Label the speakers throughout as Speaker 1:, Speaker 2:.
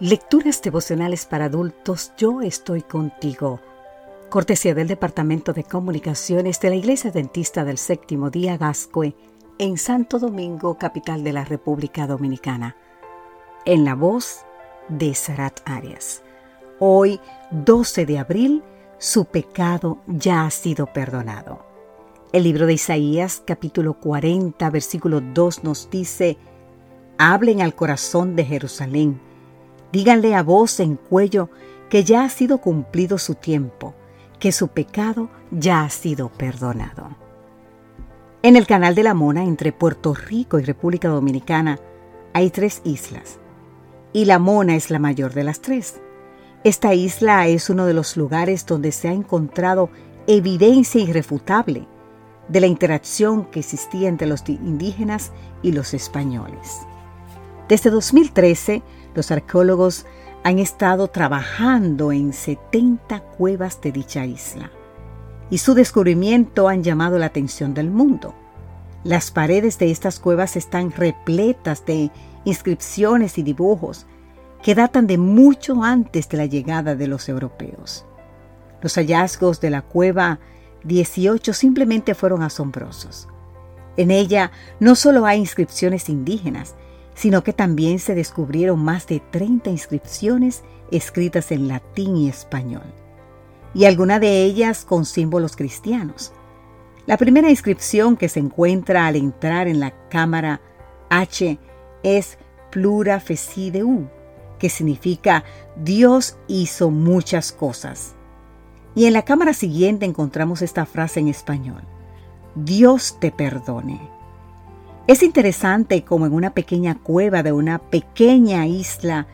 Speaker 1: Lecturas devocionales para adultos, yo estoy contigo. Cortesía del Departamento de Comunicaciones de la Iglesia Dentista del Séptimo Día Gascue en Santo Domingo, capital de la República Dominicana. En la voz de Sarat Arias. Hoy, 12 de abril, su pecado ya ha sido perdonado. El libro de Isaías, capítulo 40, versículo 2 nos dice, Hablen al corazón de Jerusalén Díganle a voz en cuello que ya ha sido cumplido su tiempo, que su pecado ya ha sido perdonado. En el Canal de la Mona, entre Puerto Rico y República Dominicana, hay tres islas, y la Mona es la mayor de las tres. Esta isla es uno de los lugares donde se ha encontrado evidencia irrefutable de la interacción que existía entre los indígenas y los españoles. Desde 2013, los arqueólogos han estado trabajando en 70 cuevas de dicha isla y su descubrimiento han llamado la atención del mundo. Las paredes de estas cuevas están repletas de inscripciones y dibujos que datan de mucho antes de la llegada de los europeos. Los hallazgos de la cueva 18 simplemente fueron asombrosos. En ella no solo hay inscripciones indígenas, sino que también se descubrieron más de 30 inscripciones escritas en latín y español, y algunas de ellas con símbolos cristianos. La primera inscripción que se encuentra al entrar en la cámara H es Plura Fecideu, que significa Dios hizo muchas cosas. Y en la cámara siguiente encontramos esta frase en español, Dios te perdone. Es interesante como en una pequeña cueva de una pequeña isla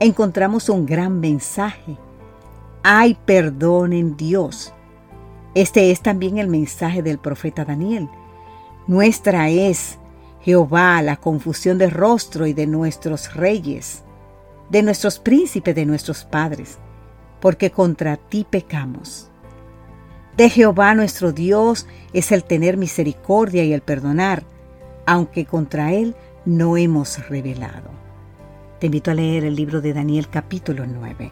Speaker 1: encontramos un gran mensaje. Hay perdón en Dios. Este es también el mensaje del profeta Daniel. Nuestra es, Jehová, la confusión de rostro y de nuestros reyes, de nuestros príncipes, de nuestros padres, porque contra ti pecamos. De Jehová nuestro Dios es el tener misericordia y el perdonar, aunque contra él no hemos revelado. Te invito a leer el libro de Daniel capítulo 9.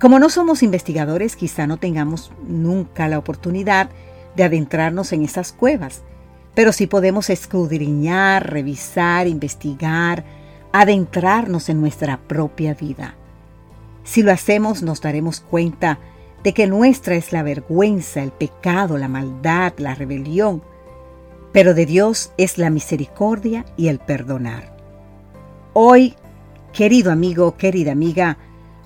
Speaker 1: Como no somos investigadores, quizá no tengamos nunca la oportunidad de adentrarnos en esas cuevas, pero sí podemos escudriñar, revisar, investigar, adentrarnos en nuestra propia vida. Si lo hacemos nos daremos cuenta de que nuestra es la vergüenza, el pecado, la maldad, la rebelión, pero de Dios es la misericordia y el perdonar. Hoy, querido amigo, querida amiga,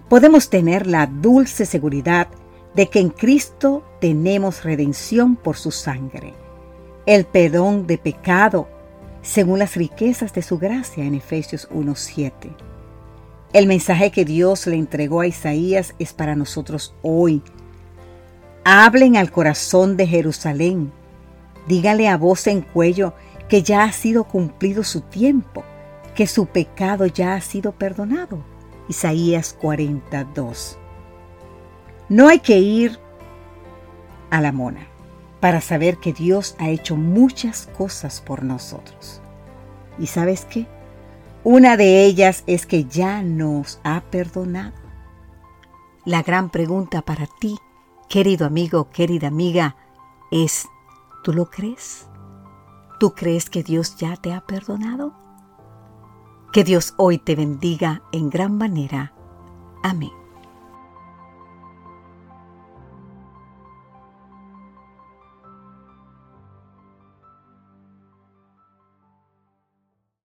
Speaker 1: podemos tener la dulce seguridad de que en Cristo tenemos redención por su sangre, el perdón de pecado, según las riquezas de su gracia en Efesios 1.7. El mensaje que Dios le entregó a Isaías es para nosotros hoy. Hablen al corazón de Jerusalén Dígale a voz en cuello que ya ha sido cumplido su tiempo, que su pecado ya ha sido perdonado. Isaías 42. No hay que ir a la mona para saber que Dios ha hecho muchas cosas por nosotros. ¿Y sabes qué? Una de ellas es que ya nos ha perdonado. La gran pregunta para ti, querido amigo, querida amiga, es ¿Tú lo crees? ¿Tú crees que Dios ya te ha perdonado? Que Dios hoy te bendiga en gran manera. Amén.